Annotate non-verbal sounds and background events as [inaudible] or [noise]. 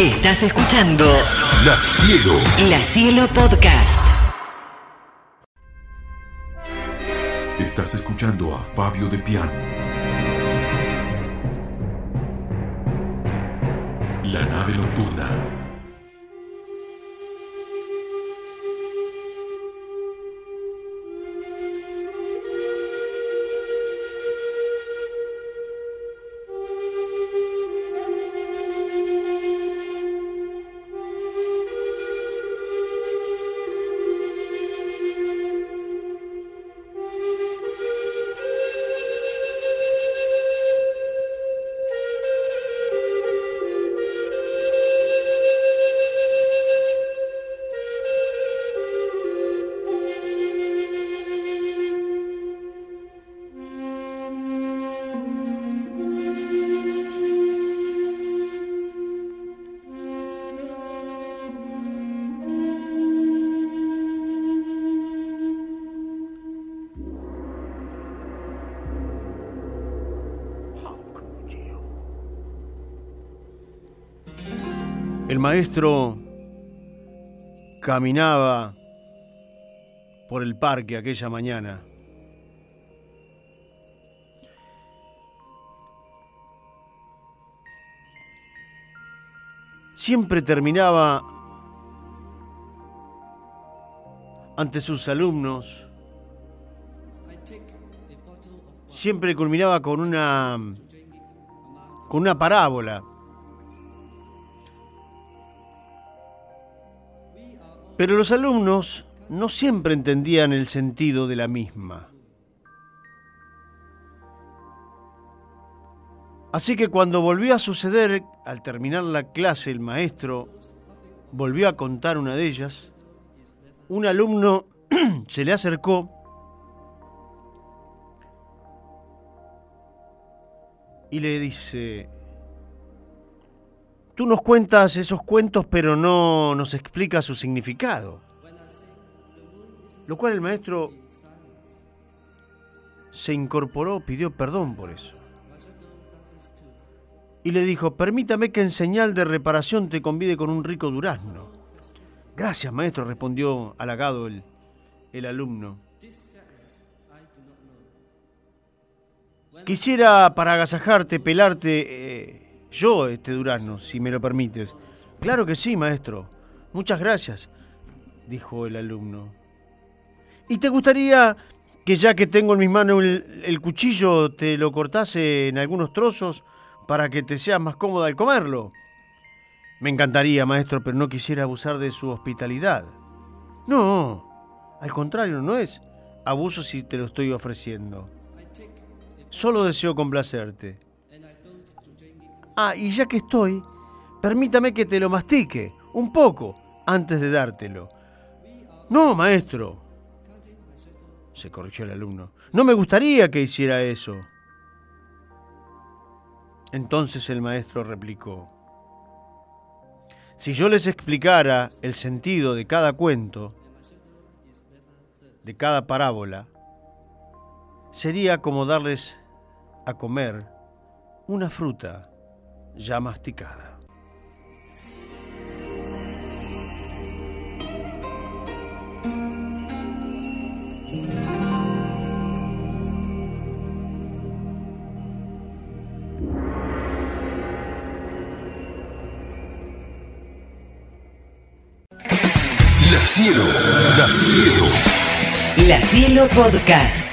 Estás escuchando La Cielo. La Cielo Podcast. Estás escuchando a Fabio de Piano. La nave nocturna. El maestro caminaba por el parque aquella mañana. Siempre terminaba ante sus alumnos, siempre culminaba con una con una parábola. Pero los alumnos no siempre entendían el sentido de la misma. Así que cuando volvió a suceder, al terminar la clase, el maestro volvió a contar una de ellas, un alumno [clears throat] se le acercó y le dice, tú nos cuentas esos cuentos pero no nos explicas su significado. Lo cual el maestro se incorporó, pidió perdón por eso. Y le dijo, permítame que en señal de reparación te convide con un rico durazno. Gracias, maestro, respondió halagado el, el alumno. Quisiera para agasajarte, pelarte eh, yo este durazno, si me lo permites. Claro que sí, maestro. Muchas gracias, dijo el alumno. ¿Y te gustaría que ya que tengo en mis manos el, cuchillo te lo cortase en algunos trozos para que te sea más cómoda al comerlo? Me encantaría, maestro, pero no quisiera abusar de su hospitalidad. No, al contrario, no es abuso si te lo estoy ofreciendo. Solo deseo complacerte. Ah, y ya que estoy, permítame que te lo mastique un poco antes de dártelo. No, maestro, se corrigió el alumno. No me gustaría que hiciera eso. Entonces el maestro replicó. Si yo les explicara el sentido de cada cuento, de cada parábola, sería como darles a comer una fruta ya masticada. La Cielo. La Cielo. La Cielo Podcast.